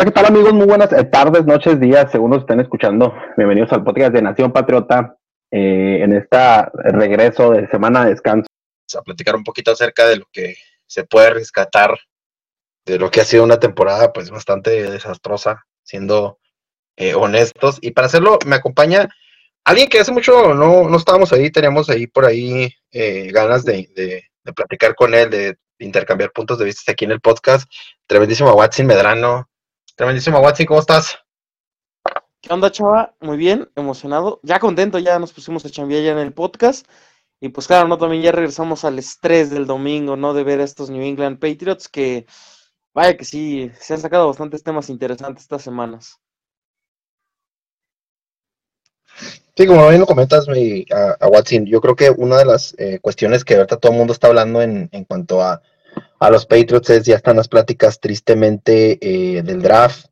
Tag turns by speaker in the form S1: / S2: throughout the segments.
S1: Hola, ¿qué tal amigos? Muy buenas eh, tardes, noches, días, según nos estén escuchando. Bienvenidos al podcast de Nación Patriota eh, en este regreso de semana de descanso.
S2: A platicar un poquito acerca de lo que se puede rescatar de lo que ha sido una temporada pues bastante desastrosa, siendo eh, honestos. Y para hacerlo me acompaña alguien que hace mucho no, no estábamos ahí, teníamos ahí por ahí ganas de, de, de platicar con él, de intercambiar puntos de vista aquí en el podcast. Tremendísimo Watson Medrano, Tremendísimo, Watsi, ¿cómo estás?
S3: ¿Qué onda, chava? Muy bien, emocionado, ya contento, ya nos pusimos a chambear ya en el podcast. Y pues claro, ¿no? También ya regresamos al estrés del domingo, ¿no? De ver a estos New England Patriots que, vaya que sí, se han sacado bastantes temas interesantes estas semanas.
S2: Sí, como bien lo comentas, a, Watson, yo creo que una de las eh, cuestiones que ahorita todo el mundo está hablando en, en cuanto a a los Patriots ya están las pláticas tristemente eh, del draft.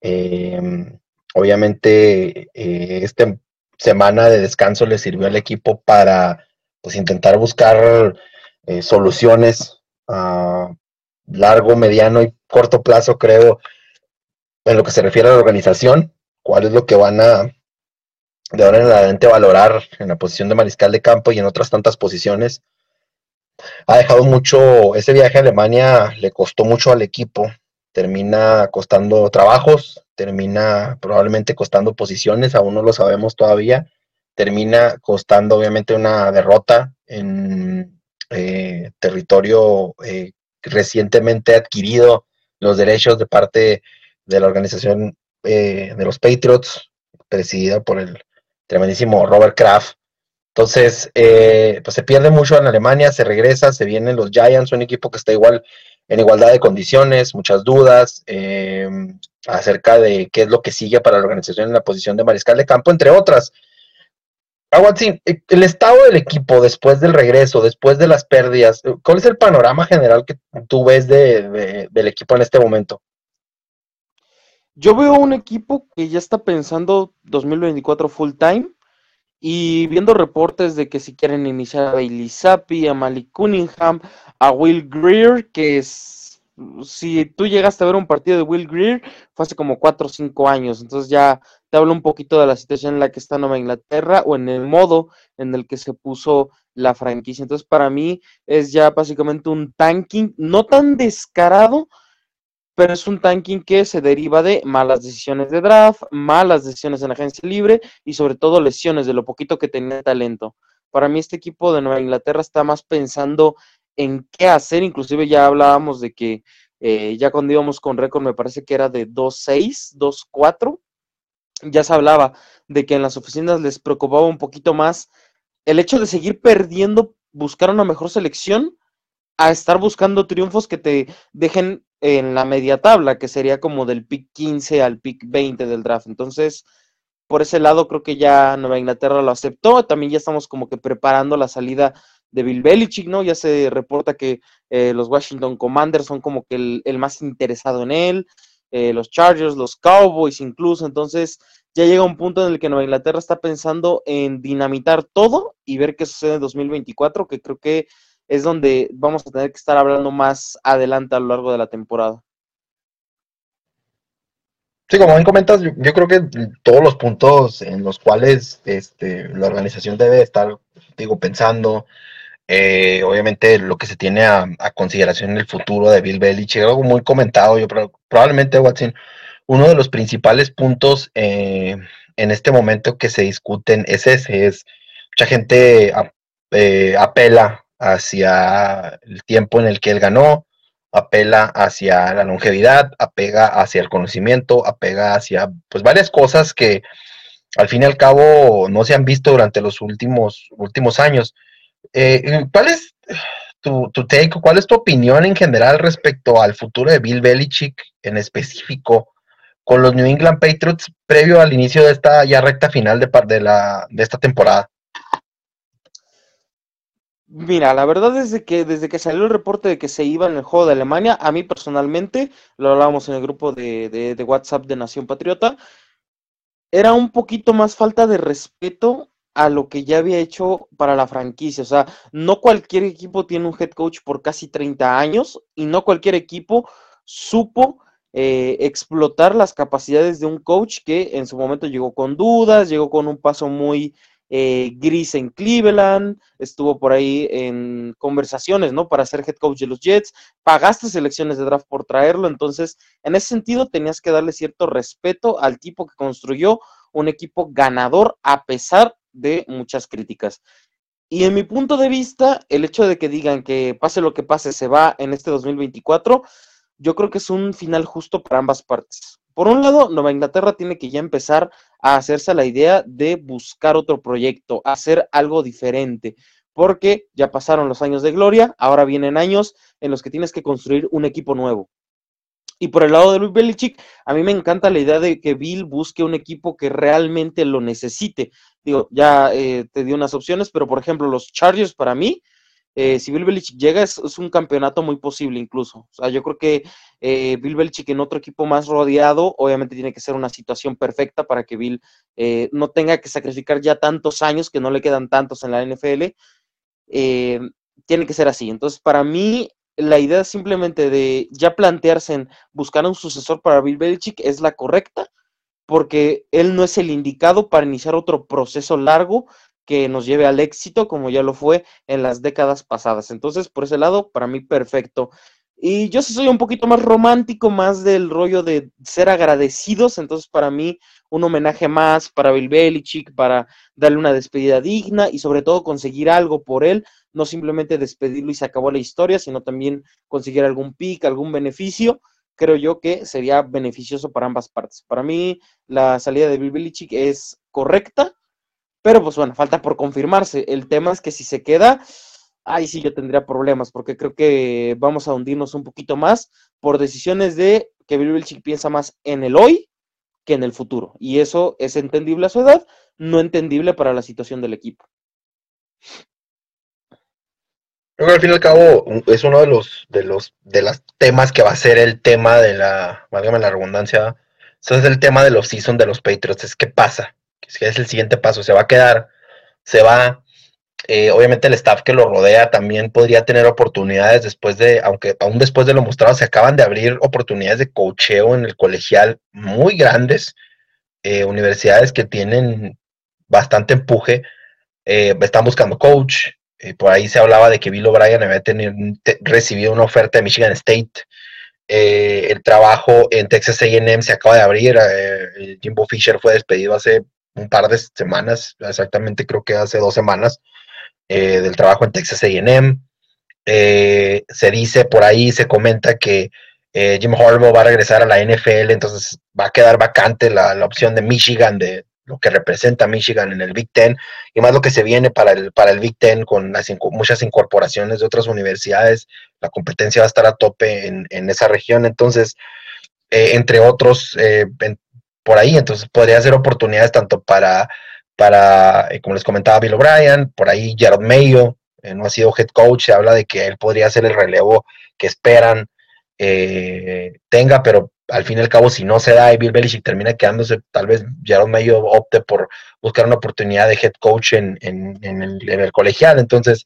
S2: Em, obviamente, eh, esta semana de descanso le sirvió al equipo para pues, intentar buscar eh, soluciones a largo, mediano y corto plazo, creo, en lo que se refiere a la organización, cuál es lo que van a de ahora en adelante valorar en la posición de mariscal de campo y en otras tantas posiciones ha dejado mucho, ese viaje a Alemania le costó mucho al equipo, termina costando trabajos, termina probablemente costando posiciones, aún no lo sabemos todavía, termina costando obviamente una derrota en eh, territorio eh, recientemente adquirido los derechos de parte de la organización eh, de los Patriots, presidida por el tremendísimo Robert Kraft, entonces, eh, pues se pierde mucho en Alemania, se regresa, se vienen los Giants, un equipo que está igual en igualdad de condiciones, muchas dudas eh, acerca de qué es lo que sigue para la organización en la posición de mariscal de campo, entre otras. Aguantín, eh, el estado del equipo después del regreso, después de las pérdidas, ¿cuál es el panorama general que tú ves de, del equipo en este momento?
S3: Yo veo un equipo que ya está pensando 2024 full time y viendo reportes de que si quieren iniciar a Bailey Zappi, a Malik Cunningham, a Will Greer, que si tú llegaste a ver un partido de Will Greer, fue hace como 4 o 5 años, entonces ya te hablo un poquito de la situación en la que está Nueva Inglaterra o en el modo en el que se puso la franquicia. Entonces para mí es ya básicamente un tanking no tan descarado, pero es un tanking que se deriva de malas decisiones de draft, malas decisiones en agencia libre y sobre todo lesiones de lo poquito que tenía talento. Para mí este equipo de Nueva Inglaterra está más pensando en qué hacer, inclusive ya hablábamos de que eh, ya cuando íbamos con récord me parece que era de 2-6, 2-4, ya se hablaba de que en las oficinas les preocupaba un poquito más el hecho de seguir perdiendo, buscar una mejor selección, a estar buscando triunfos que te dejen en la media tabla, que sería como del pick 15 al pick 20 del draft. Entonces, por ese lado creo que ya Nueva Inglaterra lo aceptó. También ya estamos como que preparando la salida de Bill Belichick, ¿no? Ya se reporta que eh, los Washington Commanders son como que el, más interesado en él, eh, los Chargers, los Cowboys incluso. Entonces, ya llega un punto en el que Nueva Inglaterra está pensando en dinamitar todo y ver qué sucede en 2024, que creo que es donde vamos a tener que estar hablando más adelante a lo largo de la temporada.
S2: Sí, como bien comentas, yo, creo que todos los puntos en los cuales este, la organización debe estar, digo, pensando, eh, obviamente lo que se tiene a, consideración en el futuro de Bill Belichick, algo muy comentado, yo probablemente, Watson, uno de los principales puntos eh, en este momento que se discuten es ese, es mucha gente eh, apela hacia el tiempo en el que él ganó, apela hacia la longevidad, apega hacia el conocimiento, apega hacia pues varias cosas que al fin y al cabo no se han visto durante los últimos, últimos años. eh, ¿cuál es tu, tu take, cuál es tu opinión en general respecto al futuro de Bill Belichick en específico con los New England Patriots previo al inicio de esta ya recta final de, de, la, de esta temporada?
S3: Mira, la verdad es que desde que salió el reporte de que se iba en el juego de Alemania, a mí personalmente, lo hablábamos en el grupo de, de, WhatsApp de Nación Patriota, era un poquito más falta de respeto a lo que ya había hecho para la franquicia. O sea, no cualquier equipo tiene un head coach por casi 30 años y no cualquier equipo supo eh, explotar las capacidades de un coach que en su momento llegó con dudas, llegó con un paso muy eh, gris en Cleveland, estuvo por ahí en conversaciones, ¿no? Para ser head coach de los Jets, pagaste selecciones de draft por traerlo, entonces en ese sentido tenías que darle cierto respeto al tipo que construyó un equipo ganador a pesar de muchas críticas. Y en mi punto de vista, el hecho de que digan que pase lo que pase, se va en este 2024, yo creo que es un final justo para ambas partes. Por un lado, Nueva Inglaterra tiene que ya empezar a hacerse la idea de buscar otro proyecto, hacer algo diferente, porque ya pasaron los años de gloria, ahora vienen años en los que tienes que construir un equipo nuevo. Y por el lado de Luis Belichick, a mí me encanta la idea de que Bill busque un equipo que realmente lo necesite. Digo, ya eh, te di unas opciones, pero por ejemplo, los Chargers para mí eh, si Bill Belichick llega, es, un campeonato muy posible incluso. O sea, yo creo que eh, Bill Belichick en otro equipo más rodeado, obviamente tiene que ser una situación perfecta para que Bill eh, no tenga que sacrificar ya tantos años, que no le quedan tantos en la NFL. tiene que ser así. Entonces, para mí, la idea simplemente de ya plantearse en buscar un sucesor para Bill Belichick es la correcta, porque él no es el indicado para iniciar otro proceso largo que nos lleve al éxito como ya lo fue en las décadas pasadas. Entonces, por ese lado, para mí perfecto. Y yo soy un poquito más romántico, más del rollo de ser agradecidos, entonces para mí un homenaje más para Bill Belichick, para darle una despedida digna y sobre todo conseguir algo por él, no simplemente despedirlo y se acabó la historia, sino también conseguir algún pick, algún beneficio, creo yo que sería beneficioso para ambas partes. Para mí la salida de Bill Belichick es correcta, pero pues bueno, falta por confirmarse. El tema es que si se queda, ahí sí yo tendría problemas, porque creo que vamos a hundirnos un poquito más por decisiones de que Bill Belichick piensa más en el hoy que en el futuro. Y eso es entendible a su edad, no entendible para la situación del equipo.
S2: Creo que al fin y al cabo es uno de los de los de los temas que va a ser el tema de la, válgame la redundancia, eso es el tema de los season de los Patriots, es qué pasa, que es el siguiente paso, se va a quedar, se va, eh, obviamente el staff que lo rodea también podría tener oportunidades después de, aunque aún después de lo mostrado, se acaban de abrir oportunidades de cocheo en el colegial muy grandes, eh, universidades que tienen bastante empuje, eh, están buscando coach, por ahí se hablaba de que Bill O'Brien había recibido una oferta de Michigan State, el trabajo en Texas AM se acaba de abrir, Jimbo Fisher fue despedido hace un par de semanas, exactamente creo que hace dos semanas, eh, del trabajo en Texas AM. Eh, se dice por ahí, se comenta que eh, Jim Harbaugh va a regresar a la NFL, entonces va a quedar vacante la, opción de Michigan, de lo que representa Michigan en el Big Ten, y más lo que se viene para el, para el Big Ten con las, muchas incorporaciones de otras universidades, la competencia va a estar a tope en, esa región, entonces, entre otros, por ahí, entonces podría ser oportunidades tanto para, para eh, como les comentaba Bill O'Brien, por ahí Jared Mayo, eh, no ha sido head coach, se habla de que él podría ser el relevo que esperan eh, tenga, pero al fin y al cabo, si no se da y Bill Belichick termina quedándose, tal vez Jared Mayo opte por buscar una oportunidad de head coach en, en, el, en colegial, entonces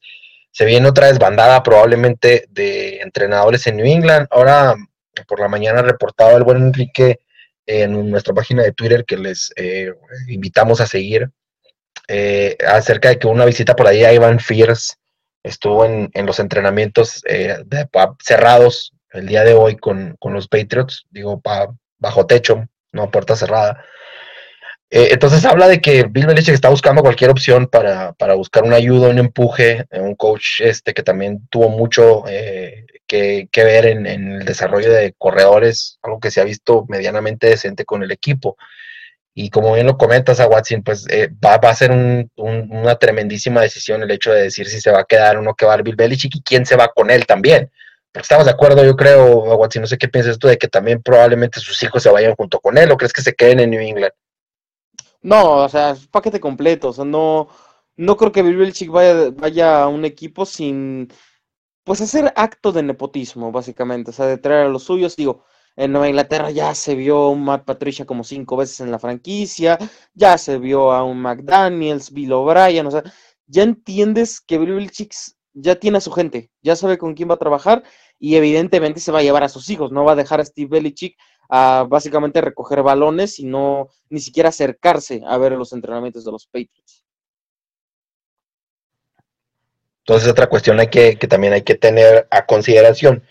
S2: se viene otra desbandada probablemente de entrenadores en New England. Ahora, por la mañana reportado el buen Enrique en nuestra página de Twitter que les eh, invitamos a seguir eh, acerca de que una visita por ahí a Ivan Fierce estuvo en, los entrenamientos eh, cerrados el día de hoy con, los Patriots, digo, bajo techo, no puerta cerrada. entonces habla de que Bill Belichick está buscando cualquier opción para, para, buscar una ayuda, un empuje, un coach este que también tuvo mucho que, ver en, el desarrollo de corredores, algo que se ha visto medianamente decente con el equipo. Y como bien lo comentas a Watson, pues eh, va, a ser una tremendísima decisión el hecho de decir si se va a quedar o no que va a Bill Belichick y quién se va con él también. Porque estamos de acuerdo, yo creo, Watson, no sé qué piensas tú, de que también probablemente sus hijos se vayan junto con él o crees que se queden en New England.
S3: No, o sea, es paquete completo, o sea, no, no creo que Bill Belichick vaya, vaya a un equipo sin, pues, hacer acto de nepotismo, básicamente, o sea, de traer a los suyos, digo, en Nueva Inglaterra ya se vio un Matt Patricia como cinco veces en la franquicia, ya se vio a un McDaniels, Bill O'Brien, o sea, ya entiendes que Bill Belichick ya tiene a su gente, ya sabe con quién va a trabajar y evidentemente se va a llevar a sus hijos, no va a dejar a Steve Belichick a básicamente recoger balones y no ni siquiera acercarse a ver los entrenamientos de los Patriots.
S2: Entonces otra cuestión hay que, que también hay que tener a consideración.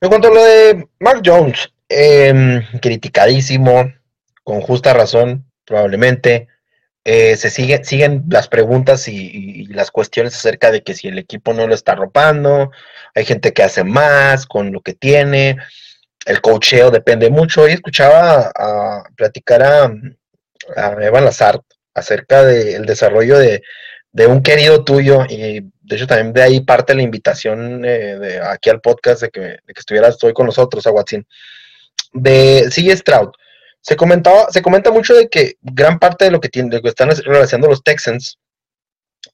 S2: En cuanto a lo de Mark Jones, Em, criticadísimo, con justa razón, probablemente. Eh, se sigue, siguen las preguntas y, las cuestiones acerca de que si el equipo no lo está arropando, hay gente que hace más con lo que tiene, el cocheo depende mucho. Hoy escuchaba a, platicar a, a, Evan Lazard acerca del desarrollo de, un querido tuyo y de hecho también de ahí parte la invitación eh, de aquí al podcast de que, de que estuvieras hoy con nosotros, a Watson de CJ Stroud. Se, comentaba, se comenta mucho de que gran parte de lo que, tiene, que están realizando los Texans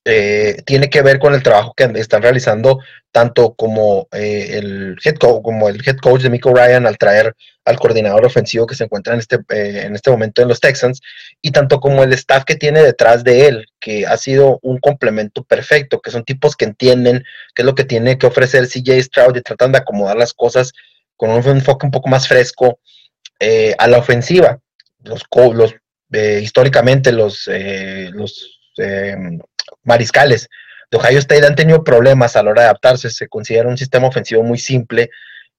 S2: eh, tiene que ver con el trabajo que están realizando tanto como, eh, el head coach, como el head coach de Michael Ryan al traer al coordinador ofensivo que se encuentra en este, eh, en este momento en los Texans y tanto como el staff que tiene detrás de él, que ha sido un complemento perfecto, que son tipos que entienden qué es lo que tiene que ofrecer CJ Stroud y tratan de acomodar las cosas con un enfoque un poco más fresco a la ofensiva. Los, los históricamente los, eh, mariscales de Ohio State han tenido problemas a la hora de adaptarse. Se considera un sistema ofensivo muy simple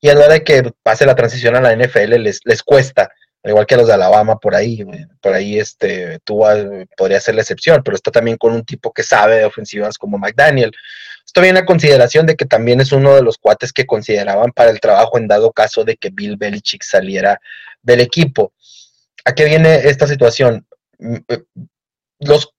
S2: y a la hora de que pase la transición a la NFL les, les cuesta al igual que a los de Alabama por ahí, por ahí este, tú podría ser la excepción, pero está también con un tipo que sabe de ofensivas como McDaniel. Esto viene a consideración de que también es uno de los cuates que consideraban para el trabajo en dado caso de que Bill Belichick saliera del equipo. ¿A qué viene esta situación? Mm, eh, los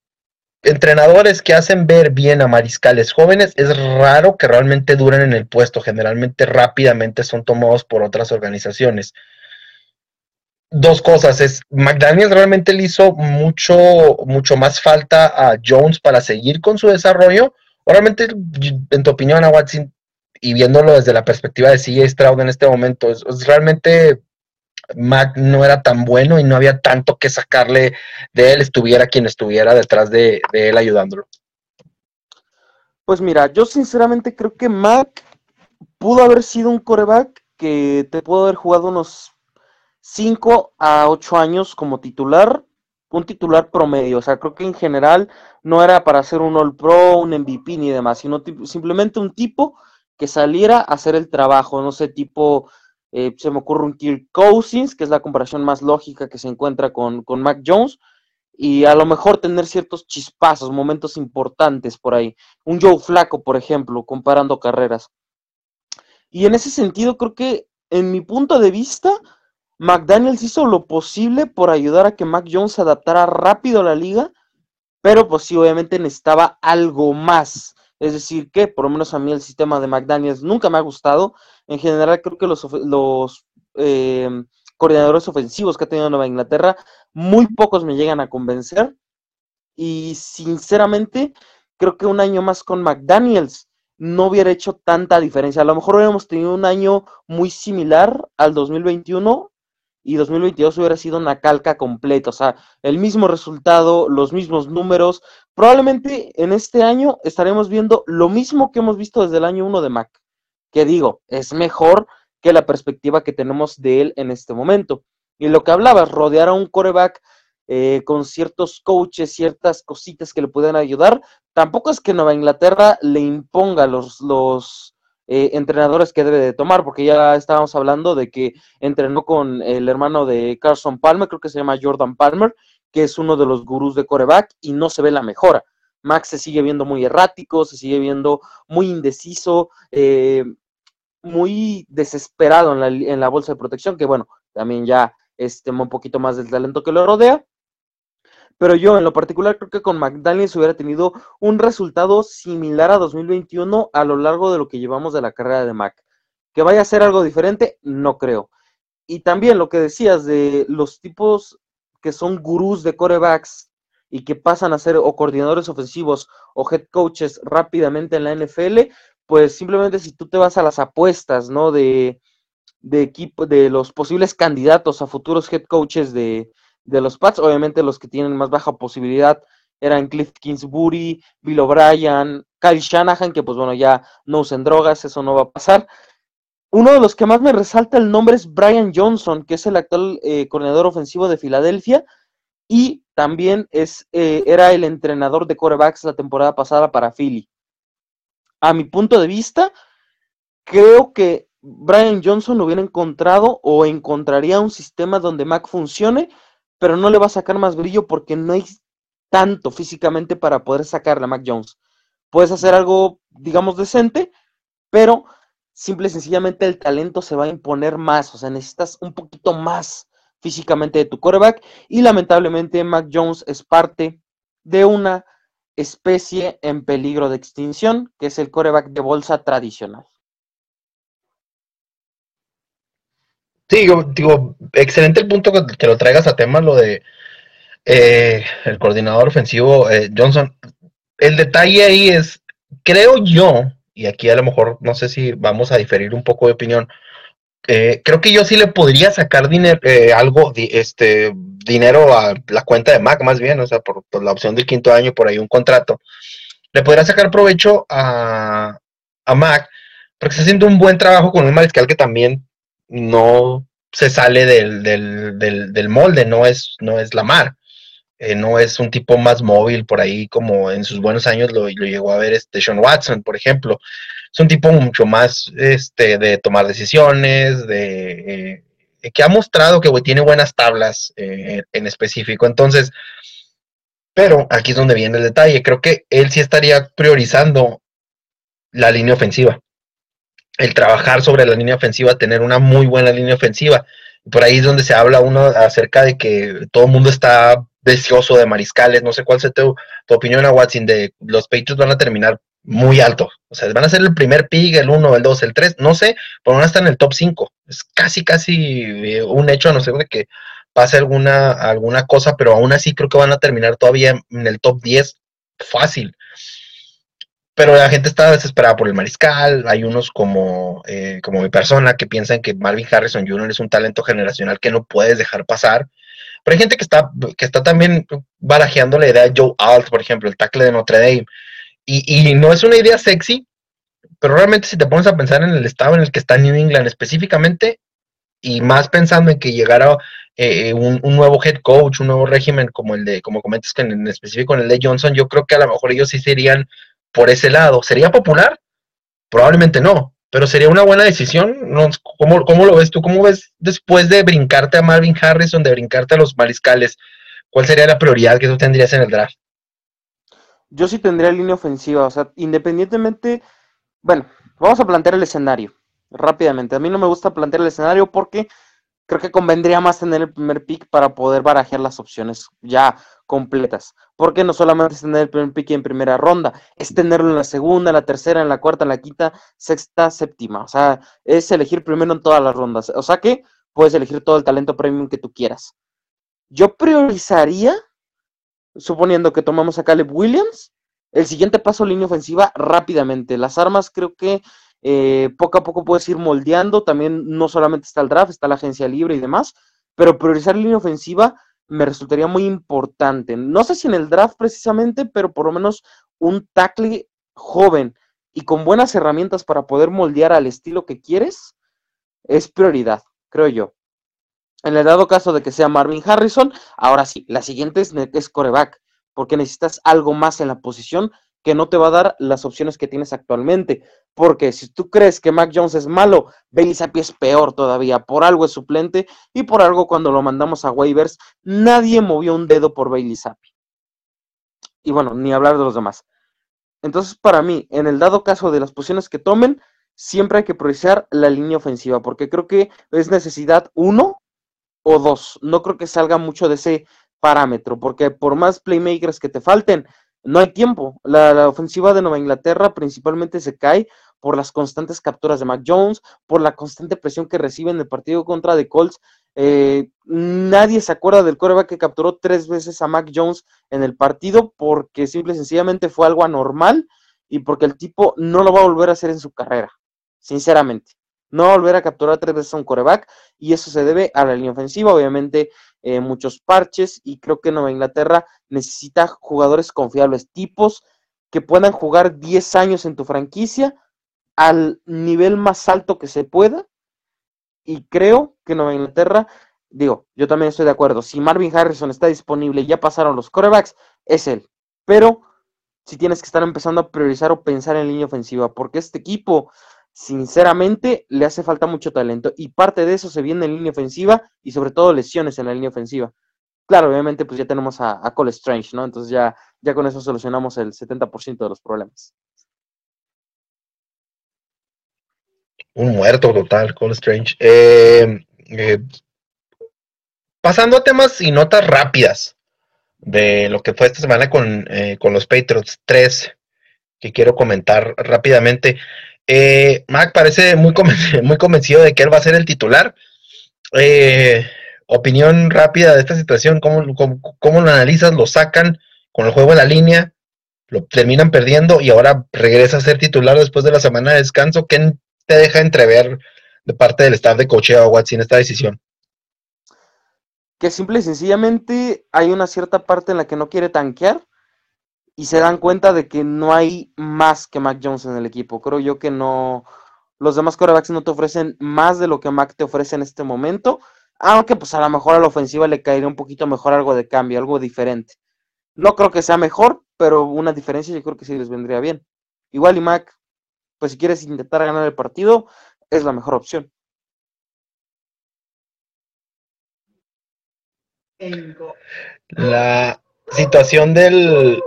S2: entrenadores que hacen ver bien a mariscales jóvenes es raro que realmente duren en el puesto, generalmente rápidamente son tomados por otras organizaciones dos cosas. Es McDaniel realmente le hizo mucho, mucho más falta a Jones para seguir con su desarrollo. O realmente, en tu opinión, a Watson, y viéndolo desde la perspectiva de CJ Stroud en este momento, es, realmente Mac no era tan bueno y no había tanto que sacarle de él, estuviera quien estuviera detrás de, él ayudándolo.
S3: Pues mira, yo sinceramente creo que Mac pudo haber sido un coreback que te pudo haber jugado unos 5 a 8 años como titular, un titular promedio. O sea, creo que en general no era para ser un All Pro, un MVP ni demás, sino simplemente un tipo que saliera a hacer el trabajo. No sé, tipo, eh, se me ocurre un Kirk Cousins, que es la comparación más lógica que se encuentra con, con Mac Jones. Y a lo mejor tener ciertos chispazos, momentos importantes por ahí. Un Joe Flaco, por ejemplo, comparando carreras. Y en ese sentido, creo que, en mi punto de vista, McDaniels hizo lo posible por ayudar a que Mac Jones se adaptara rápido a la liga, pero pues sí, obviamente necesitaba algo más. Es decir, que por lo menos a mí el sistema de McDaniels nunca me ha gustado. En general, creo que los, eh, coordinadores ofensivos que ha tenido Nueva Inglaterra, muy pocos me llegan a convencer. Y sinceramente, creo que un año más con McDaniels no hubiera hecho tanta diferencia. A lo mejor hubiéramos tenido un año muy similar al 2021 y 2022 hubiera sido una calca completa, o sea, el mismo resultado, los mismos números. Probablemente en este año estaremos viendo lo mismo que hemos visto desde el año 1 de Mac, que digo, es mejor que la perspectiva que tenemos de él en este momento. Y lo que hablabas, rodear a un coreback eh, con ciertos coaches, ciertas cositas que le puedan ayudar, tampoco es que Nueva Inglaterra le imponga los, los eh, entrenadores que debe de tomar, porque ya estábamos hablando de que entrenó con el hermano de Carson Palmer, creo que se llama Jordan Palmer, que es uno de los gurús de coreback y no se ve la mejora. Max se sigue viendo muy errático, se sigue viendo muy indeciso, eh, muy desesperado en la, en la, bolsa de protección, que bueno, también ya este, un poquito más del talento que lo rodea. pero yo en lo particular creo que con McDaniels hubiera tenido un resultado similar a 2021 a lo largo de lo que llevamos de la carrera de Mac. Que vaya a ser algo diferente, no creo. Y también lo que decías de los tipos que son gurús de corebacks y que pasan a ser o coordinadores ofensivos o head coaches rápidamente en la NFL, pues simplemente si tú te vas a las apuestas, ¿no? De, de equipo, de los posibles candidatos a futuros head coaches de, de los Pats, obviamente los que tienen más baja posibilidad eran Cliff Kingsbury, Bill O'Brien, Kyle Shanahan, que pues bueno, ya no usen drogas, eso no va a pasar. Uno de los que más me resalta el nombre es Brian Johnson, que es el actual eh, coordinador ofensivo de Filadelfia y también es, eh, era el entrenador de corebacks la temporada pasada para Philly. A mi punto de vista, creo que Brian Johnson hubiera encontrado o encontraría un sistema donde Mac funcione, pero no le va a sacar más brillo porque no hay tanto físicamente para poder sacarle a Mac Jones. Puedes hacer algo, digamos, decente, pero simple y sencillamente el talento se va a imponer más, o sea, necesitas un poquito más físicamente de tu quarterback y lamentablemente Mac Jones es parte de una especie en peligro de extinción, que es el coreback de bolsa tradicional.
S2: Sí, digo, excelente el punto que, lo traigas a tema, lo de eh, el coordinador ofensivo eh, Johnson. El detalle ahí es, creo yo, y aquí a lo mejor no sé si vamos a diferir un poco de opinión, eh, creo que yo sí le podría sacar dinero, algo, este, dinero a la cuenta de Mac, más bien, o sea, por, la opción del quinto año, por ahí un contrato. Le podría sacar provecho a, a Mac, porque está haciendo un buen trabajo con un mariscal que también no se sale del, del, del, molde, no es, no es Lamar. Eh, no es un tipo más móvil por ahí como en sus buenos años lo, lo, llegó a ver este Sean Watson, por ejemplo. Es un tipo mucho más este, de tomar decisiones, de eh, que ha mostrado que tiene buenas tablas eh, en específico. Entonces, pero aquí es donde viene el detalle. Creo que él sí estaría priorizando la línea ofensiva el trabajar sobre la línea ofensiva, tener una muy buena línea ofensiva. Por ahí es donde se habla uno acerca de que todo el mundo está deseoso de mariscales. No sé cuál sea tu, opinión, a Watson, de los Patriots van a terminar muy alto. O sea, van a ser el primer pick, el 1, el 2, el 3, no sé, pero van a estar en el top 5. Es casi, casi eh, un hecho, no sé, de que pase alguna, alguna cosa, pero aún así creo que van a terminar todavía en el top 10 fácil pero la gente está desesperada por el mariscal. Hay unos como, eh, como mi persona que piensan que Marvin Harrison Jr. es un talento generacional que no puedes dejar pasar. Pero hay gente que está, que está también barajeando la idea de Joe Alt, por ejemplo, el tackle de Notre Dame. Y, y, no es una idea sexy, pero realmente si te pones a pensar en el estado en el que está New England específicamente, y más pensando en que llegara eh, un, nuevo head coach, un nuevo régimen como el de, como comentas que en específico en el de Johnson, yo creo que a lo mejor ellos sí serían por ese lado. ¿Sería popular? Probablemente no, pero sería una buena decisión. ¿Cómo, ¿Cómo, lo ves tú? ¿Cómo ves después de brincarte a Marvin Harrison, de brincarte a los mariscales? ¿Cuál sería la prioridad que tú tendrías en el draft?
S3: Yo sí tendría línea ofensiva, o sea, independientemente, bueno, vamos a plantear el escenario rápidamente. A mí no me gusta plantear el escenario porque creo que convendría más tener el primer pick para poder barajear las opciones ya completas. Porque no solamente es tener el primer pick en primera ronda, es tenerlo en la segunda, en la tercera, en la cuarta, en la quinta, sexta, séptima. O sea, es elegir primero en todas las rondas. O sea que puedes elegir todo el talento premium que tú quieras. Yo priorizaría, suponiendo que tomamos a Caleb Williams, el siguiente paso línea ofensiva rápidamente. Las armas creo que eh, poco a poco puedes ir moldeando, también no solamente está el draft, está la agencia libre y demás, pero priorizar línea ofensiva me resultaría muy importante. No sé si en el draft precisamente, pero por lo menos un tackle joven y con buenas herramientas para poder moldear al estilo que quieres es prioridad, creo yo. En el dado caso de que sea Marvin Harrison, ahora sí, la siguiente es, es coreback, porque necesitas algo más en la posición que no te va a dar las opciones que tienes actualmente. Porque si tú crees que Mac Jones es malo, Bailey Zappi es peor todavía. Por algo es suplente y por algo cuando lo mandamos a waivers, nadie movió un dedo por Bailey Zappi. Y bueno, ni hablar de los demás. Entonces, para mí, en el dado caso de las posiciones que tomen, siempre hay que priorizar la línea ofensiva, porque creo que es necesidad uno o dos. No creo que salga mucho de ese parámetro, porque por más playmakers que te falten, no hay tiempo. La, ofensiva de Nueva Inglaterra principalmente se cae por las constantes capturas de Mac Jones, por la constante presión que recibe en el partido contra The Colts. Eh, nadie se acuerda del coreback que capturó tres veces a Mac Jones en el partido porque simple y sencillamente fue algo anormal y porque el tipo no lo va a volver a hacer en su carrera, sinceramente. No volver a capturar tres veces a un coreback y eso se debe a la línea ofensiva, obviamente eh, muchos parches y creo que Nueva Inglaterra necesita jugadores confiables, tipos que puedan jugar 10 años en tu franquicia al nivel más alto que se pueda y creo que Nueva Inglaterra, digo, yo también estoy de acuerdo, si Marvin Harrison está disponible y ya pasaron los corebacks, es él, pero si tienes que estar empezando a priorizar o pensar en línea ofensiva, porque este equipo sinceramente le hace falta mucho talento y parte de eso se viene en línea ofensiva y sobre todo lesiones en la línea ofensiva. Claro, obviamente pues ya tenemos a, Cole Strange, ¿no? Entonces ya, ya con eso solucionamos el 70% de los problemas.
S2: Un muerto total, Cole Strange. Eh, eh, pasando a temas y notas rápidas de lo que fue esta semana con, eh, con los Patriots 3, que quiero comentar rápidamente. Eh, Mac parece muy, muy convencido de que él va a ser el titular. Eh, opinión rápida de esta situación, ¿cómo, cómo, lo analizas? ¿Lo sacan con el juego en la línea? ¿Lo terminan perdiendo y ahora regresa a ser titular después de la semana de descanso? ¿Qué te deja entrever de parte del staff de cocheo Watson esta decisión?
S3: Que simple y sencillamente hay una cierta parte en la que no quiere tanquear y se dan cuenta de que no hay más que Mac Jones en el equipo. Creo yo que no, los demás corebacks no te ofrecen más de lo que Mac te ofrece en este momento, aunque pues a lo mejor a la ofensiva le caería un poquito mejor algo de cambio, algo diferente. No creo que sea mejor, pero una diferencia yo creo que sí les vendría bien. Igual y Mac, pues si quieres intentar ganar el partido, es la mejor opción.
S2: La situación del,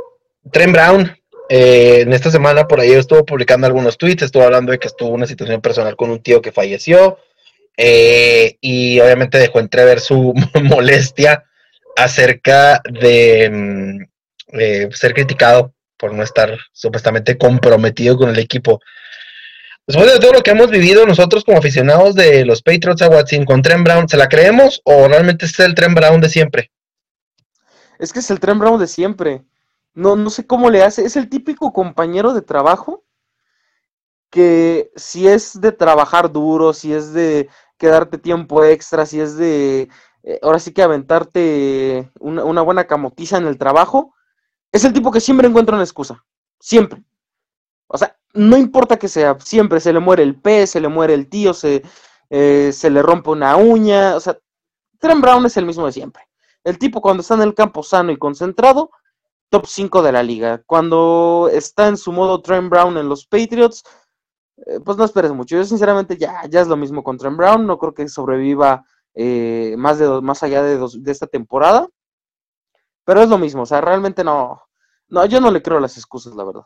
S2: Trent Brown, eh, en esta semana por ahí estuvo publicando algunos tweets, estuvo hablando de que estuvo una situación personal con un tío que falleció eh, y obviamente dejó entrever su molestia acerca de mm, eh, ser criticado por no estar supuestamente comprometido con el equipo. Después de todo lo que hemos vivido nosotros como aficionados de los Patriots a Watson con Trent Brown, ¿se la creemos o realmente es el Trent Brown de siempre?
S3: Es que es el Trent Brown de siempre. No, no sé cómo le hace. Es el típico compañero de trabajo que si es de trabajar duro, si es de quedarte tiempo extra, si es de eh, ahora sí que aventarte una, buena camotiza en el trabajo, es el tipo que siempre encuentra una excusa. Siempre. O sea, no importa que sea, siempre se le muere el pez, se le muere el tío, se, eh, se le rompe una uña. O sea, Trent Brown es el mismo de siempre. El tipo cuando está en el campo sano y concentrado, top 5 de la liga. Cuando está en su modo Trent Brown en los Patriots, eh, pues no esperes mucho. Yo sinceramente ya, ya es lo mismo con Trent Brown. No creo que sobreviva eh, más, de, más allá de, de esta temporada. Pero es lo mismo. O sea, realmente no. No, yo no le creo las excusas, la verdad.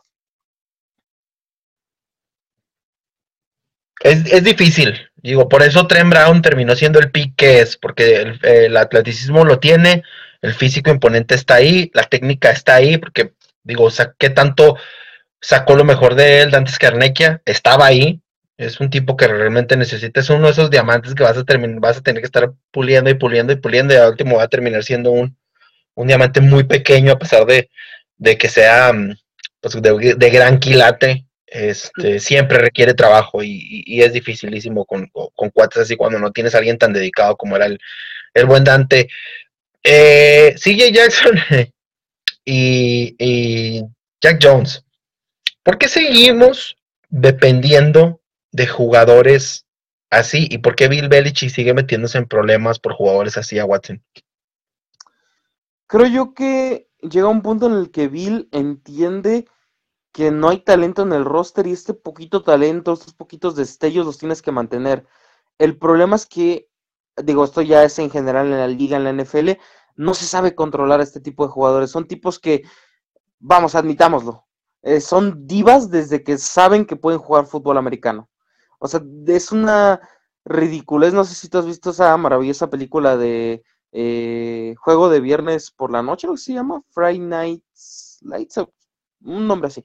S2: Es, es, difícil, digo, por eso Trent Brown terminó siendo el pick que es, porque el, el, atleticismo lo tiene, el físico imponente está ahí, la técnica está ahí, porque digo, ¿qué tanto sacó lo mejor de él antes que Arnequia? Estaba ahí, es un tipo que realmente necesita, es uno de esos diamantes que vas a, terminar, vas a tener que estar puliendo y puliendo y puliendo y al último va a terminar siendo un, un diamante muy pequeño a pesar de, de que sea mm, pues, de, de, gran quilate, este, siempre requiere trabajo y, y, es dificilísimo con, con, cuates así cuando no tienes a alguien tan dedicado como era el, el buen Dante. Eh, CJ Jackson y, Jack Jones. ¿Por qué seguimos dependiendo de jugadores así? ¿Y por qué Bill Belichick sigue metiéndose en problemas por jugadores así a Watson?
S3: Creo yo que llega un punto en el que Bill entiende que no hay talento en el roster y este poquito talento, estos poquitos destellos los tienes que mantener. El problema es que digo, esto ya es en general en la liga, en la NFL, no se sabe controlar a este tipo de jugadores. Son tipos que, vamos, admitámoslo, eh, son divas desde que saben que pueden jugar fútbol americano. O sea, es una ridiculez. No sé si tú has visto esa maravillosa película de eh, juego de viernes por la noche, lo que se llama Friday Nights Lights, un nombre así.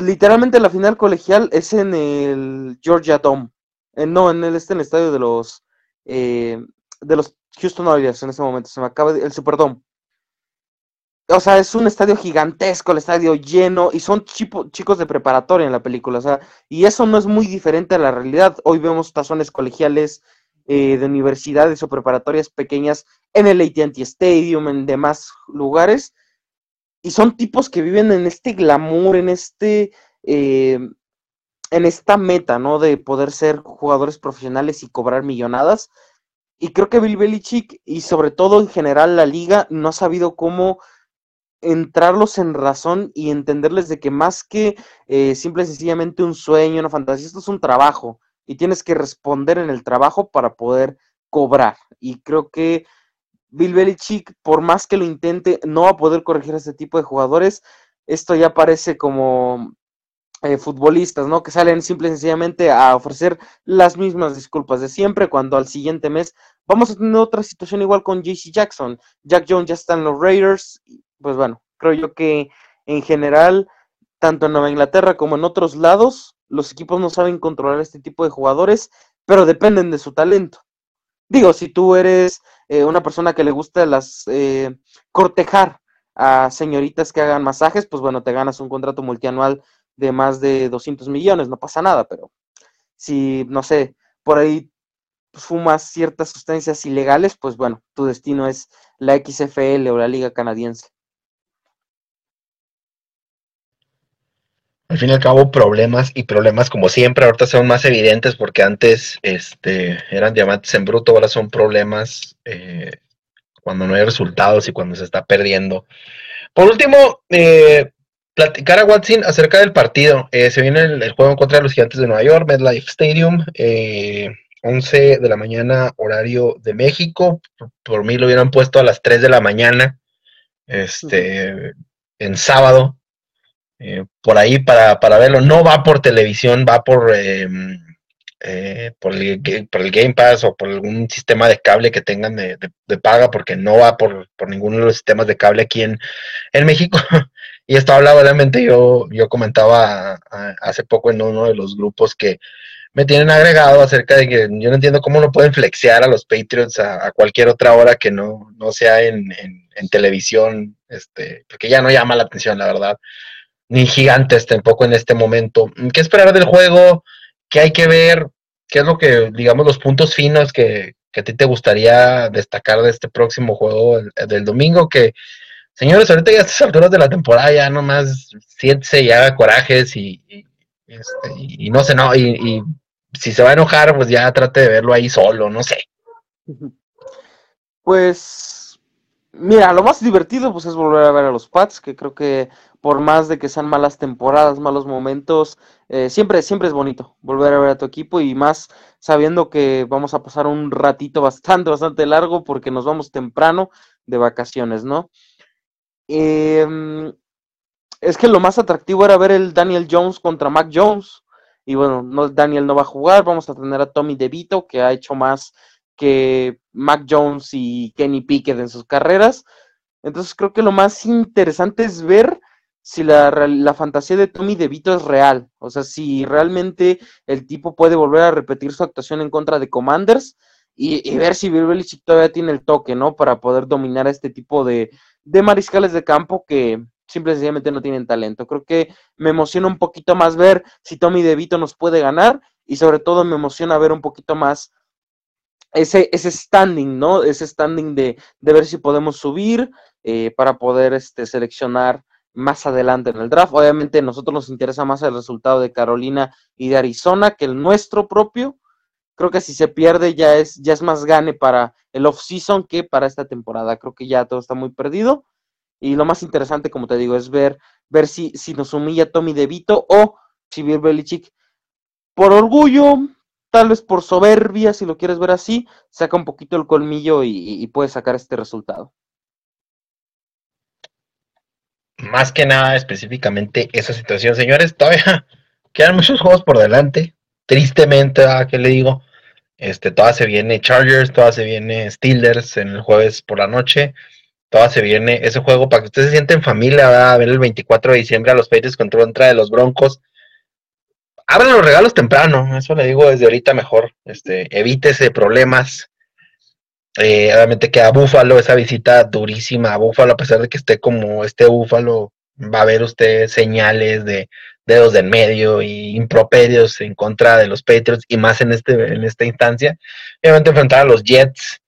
S3: Literalmente la final colegial es en el Georgia Dome, eh, no, en el, este, en el estadio de los eh, de los Houston Oilers en ese momento, se me acaba de, el Superdome. O sea, es un estadio gigantesco, el estadio lleno, y son chicos de preparatoria en la película, o sea, y eso no es muy diferente a la realidad. Hoy vemos tazones colegiales eh, de universidades o preparatorias pequeñas en el ATT Stadium, en demás lugares, y son tipos que viven en este glamour, en este, eh, en esta meta, ¿no? De poder ser jugadores profesionales y cobrar millonadas. Y creo que Bill Belichick y sobre todo en general la liga no ha sabido cómo entrarlos en razón y entenderles de que más que eh, simple y sencillamente un sueño, una fantasía, esto es un trabajo y tienes que responder en el trabajo para poder cobrar. Y creo que Bill Belichick, por más que lo intente, no va a poder corregir a este tipo de jugadores. Esto ya parece como eh, futbolistas, ¿no? Que salen simple y sencillamente a ofrecer las mismas disculpas de siempre, cuando al siguiente mes vamos a tener otra situación igual con JC Jackson. Jack Jones ya está en los Raiders, pues bueno, creo yo que en general, tanto en Nueva Inglaterra como en otros lados, los equipos no saben controlar este tipo de jugadores, pero dependen de su talento. Digo, si tú eres eh, una persona que le gusta las eh, cortejar a señoritas que hagan masajes, pues bueno, te ganas un contrato multianual de más de 200 millones, no pasa nada, pero si, no sé, por ahí fumas ciertas sustancias ilegales, pues bueno, tu destino es la XFL o la Liga Canadiense.
S2: Al fin y al cabo, problemas y problemas como siempre, ahorita son más evidentes porque antes este, eran diamantes en bruto, ahora son problemas eh, cuando no hay resultados y cuando se está perdiendo. Por último, eh, platicar a Watson acerca del partido. Eh, se viene el, juego en contra de los Gigantes de Nueva York, MetLife Stadium, 11 eh, de la mañana, horario de México. Por, mí lo hubieran puesto a las 3 de la mañana, este, en sábado, eh, por ahí para, para, verlo. No va por televisión, va por, em, por, el, por, el, Game Pass o por algún sistema de cable que tengan de, paga, porque no va por, por, ninguno de los sistemas de cable aquí en, en México. Y esto hablaba realmente, yo, yo comentaba hace poco en uno de los grupos que me tienen agregado acerca de que yo no entiendo cómo no pueden flexear a los Patriots a, cualquier otra hora que no, no sea en, televisión, este, porque ya no llama la atención, la verdad. Ni gigantes tampoco en este momento. ¿Qué esperar del juego? ¿Qué hay que ver? ¿Qué es lo que, digamos, los puntos finos que, que a ti te gustaría destacar de este próximo juego del domingo? Que Señores, ahorita ya a estas alturas de la temporada ya nomás siéntese y haga corajes y, y, este, no sé, no, y, si se va a enojar, pues ya trate de verlo ahí solo, no sé.
S3: Pues, mira, lo más divertido pues es volver a ver a los Pats, que creo que por más de que sean malas temporadas, malos momentos, eh, siempre, siempre es bonito volver a ver a tu equipo y más sabiendo que vamos a pasar un ratito bastante, bastante largo porque nos vamos temprano de vacaciones, ¿no? Em, es que lo más atractivo era ver el Daniel Jones contra Mac Jones. Y bueno, no, Daniel no va a jugar, vamos a tener a Tommy DeVito, que ha hecho más que Mac Jones y Kenny Pickett en sus carreras. Entonces creo que lo más interesante es ver si la, la fantasía de Tommy DeVito es real. O sea, si realmente el tipo puede volver a repetir su actuación en contra de Commanders y, ver si Bill Belichick todavía tiene el toque, ¿no? Para poder dominar a este tipo de, de mariscales de campo que simplemente no tienen talento. Creo que me emociona un poquito más ver si Tommy DeVito nos puede ganar y sobre todo me emociona ver un poquito más ese, ese standing, ¿no? Ese standing de, de ver si podemos subir eh, para poder este, seleccionar más adelante en el draft. Obviamente a nosotros nos interesa más el resultado de Carolina y de Arizona que el nuestro propio. Creo que si se pierde ya es, ya es más gane para el off-season que para esta temporada. Creo que ya todo está muy perdido. Y lo más interesante, como te digo, es ver, ver si, si nos humilla Tommy DeVito o si Belichick, por orgullo, tal vez por soberbia, si lo quieres ver así, saca un poquito el colmillo y, puede sacar este resultado.
S2: Más que nada, específicamente esa situación, señores, todavía quedan muchos juegos por delante. Tristemente, ¿a ¿qué le digo? Este, toda se viene Chargers, toda se viene Steelers en el jueves por la noche. Toda se viene ese juego para que usted se siente en familia, va a ver el 24 de diciembre a los Patriots contra de los Broncos. Abran los regalos temprano, eso le digo desde ahorita mejor. Este, evítese problemas. Eh, obviamente que a Búfalo, esa visita durísima a Búfalo, a pesar de que esté como este Búfalo, va a ver usted señales de dedos del medio y improperios en contra de los Patriots y más en, este, en esta instancia. Obviamente enfrentar a los Jets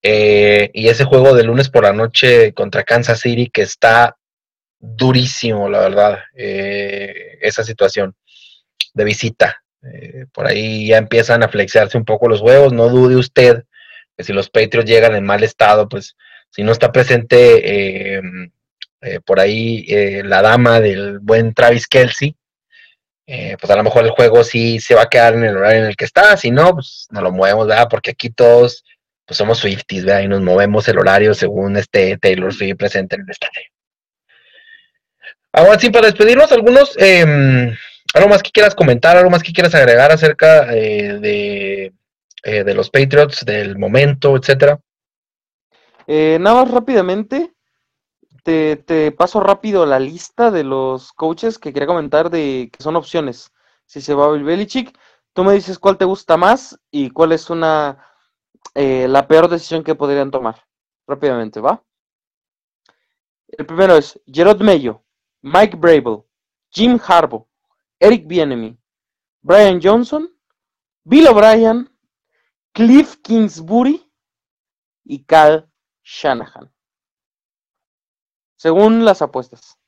S2: eh, y ese juego de lunes por la noche contra Kansas City que está durísimo, la verdad, eh, esa situación de visita. Eh, por ahí ya empiezan a flexearse un poco los huevos, no dude usted que si los Patriots llegan en mal estado, pues si no está presente eh, por ahí eh, la dama del buen Travis Kelsey, eh, pues a lo mejor el juego sí se va a quedar en el horario en el que está, si no, pues no lo movemos, ¿verdad? Porque aquí todos pues somos Swifties, ¿verdad? Y nos movemos el horario según este Taylor Swift presente en el estadio. Ahora sí, para despedirnos, algunos, em, algo más que quieras comentar, algo más que quieras agregar acerca de, de los Patriots, del momento, etcétera.
S3: nada más rápidamente, te, paso rápido la lista de los coaches que quería comentar de que son opciones. Si se va a Belichick, tú me dices cuál te gusta más y cuál es una eh, la peor decisión que podrían tomar. Rápidamente, ¿va? El primero es Gerard Mayo, Mike Brable, Jim Harbaugh, Eric Bienemy, Brian Johnson, Bill O'Brien, Cliff Kingsbury y Cal Shanahan según las apuestas.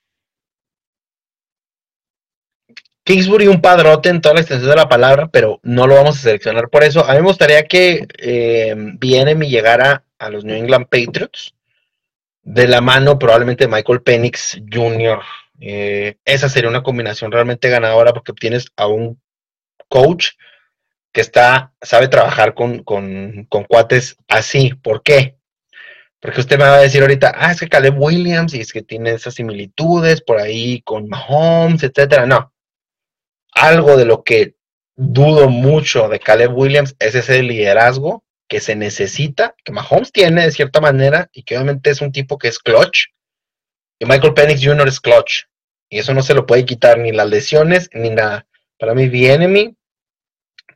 S2: Kingsbury un padrote en toda la extensión de la palabra, pero no lo vamos a seleccionar por eso. A mí me gustaría que eh, y llegara a los New England Patriots de la mano probablemente de Michael Penix Jr. Eh, esa sería una combinación realmente ganadora porque obtienes a un coach que está, sabe trabajar con, con, con cuates así. ¿Por qué? Porque usted me va a decir ahorita, ah, es que Caleb Williams y es que tiene esas similitudes por ahí con Mahomes, etcétera. No. Algo de lo que dudo mucho de Caleb Williams es ese liderazgo que se necesita, que Mahomes tiene de cierta manera, y que obviamente es un tipo que es clutch. Y Michael Penix Jr. es clutch. Y eso no se lo puede quitar ni las lesiones, ni nada. Para mí, mí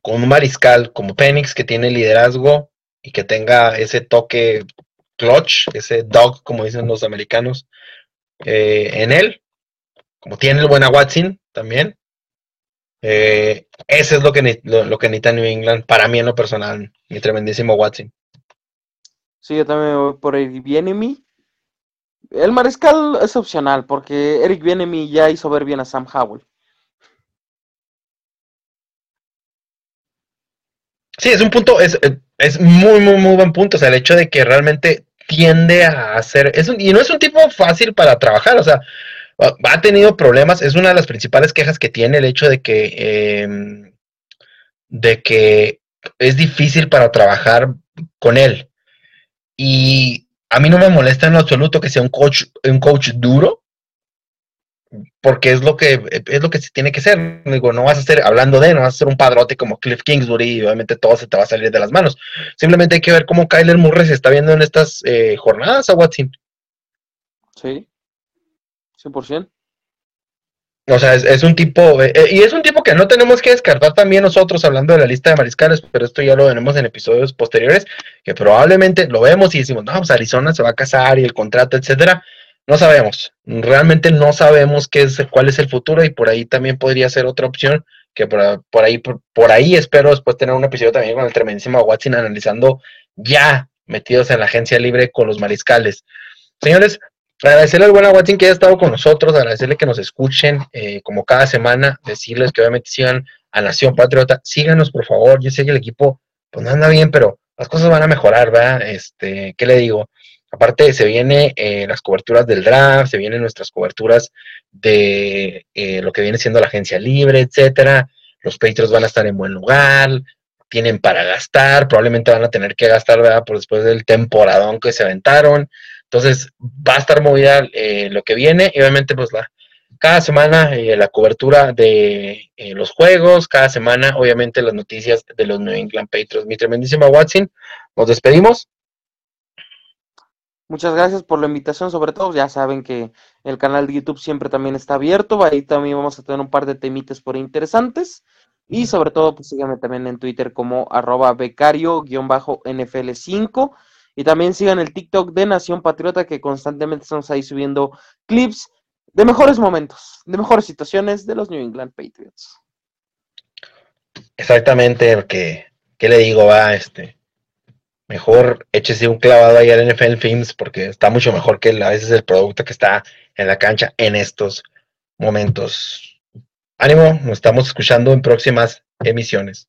S2: con un mariscal como Penix que tiene liderazgo y que tenga ese toque clutch, ese dog, como dicen los americanos, eh, en él, como tiene el buen Watson también. Eh, ese es lo que, lo, que necesita New England, para mí en lo personal, mi tremendísimo Watson.
S3: Sí, yo también voy por Eric Bienemy. El mariscal es opcional, porque Eric Bienemy ya hizo ver bien a Sam Howell.
S2: Sí, es un punto, es, es muy, muy, muy buen punto. O sea, el hecho de que realmente tiende a hacer, es y no es un tipo fácil para trabajar, o sea, ha tenido problemas, es una de las principales quejas que tiene el hecho de que, em, de que es difícil para trabajar con él. Y a mí no me molesta en lo absoluto que sea un coach, un coach duro, porque es lo que es lo que se tiene que ser. Digo, no vas a estar hablando de, no vas a ser un padrote como Cliff Kingsbury y obviamente todo se te va a salir de las manos. Simplemente hay que ver cómo Kyler Murray se está viendo en estas eh, jornadas a Watson.
S3: Sí, 100%.
S2: O sea, es, un tipo, eh, eh, y es un tipo que no tenemos que descartar también nosotros hablando de la lista de mariscales, pero esto ya lo veremos en episodios posteriores, que probablemente lo vemos y decimos, no, pues Arizona se va a casar y el contrato, etcétera no sabemos, realmente no sabemos qué es, cuál es el futuro y por ahí también podría ser otra opción que por, ahí por, ahí espero después tener un episodio también con el tremendísimo Watson analizando ya metidos en la agencia libre con los mariscales. Señores, agradecerle al buen Watson que haya estado con nosotros, agradecerle que nos escuchen eh, como cada semana, decirles que obviamente sigan a Nación Patriota, síganos por favor, yo sé que el equipo pues no anda bien, pero las cosas van a mejorar, ¿verdad? Este, ¿qué le digo? Aparte, se vienen eh, las coberturas del draft, se vienen nuestras coberturas de eh, lo que viene siendo la agencia libre, etcétera. Los Patriots van a estar en buen lugar, tienen para gastar, probablemente van a tener que gastar, ¿verdad? Por después del temporadón que se aventaron. Entonces, va a estar movida eh, lo que viene y obviamente, pues la cada semana la cobertura de los juegos, cada semana obviamente las noticias de los New England Patriots. Mi tremendísima Watson, nos despedimos.
S3: Muchas gracias por la invitación, sobre todo ya saben que el canal de YouTube siempre también está abierto, ahí también vamos a tener un par de temites por interesantes y sobre todo pues síganme también en Twitter como arroba becario-nfl5 y también sigan el TikTok de Nación Patriota que constantemente estamos ahí subiendo clips de mejores momentos, de mejores situaciones de los New England Patriots.
S2: Exactamente, porque, ¿qué le digo? Va, este, mejor échese un clavado ahí al NFL Films porque está mucho mejor que a veces el producto que está en la cancha en estos momentos. Ánimo, nos estamos escuchando en próximas emisiones.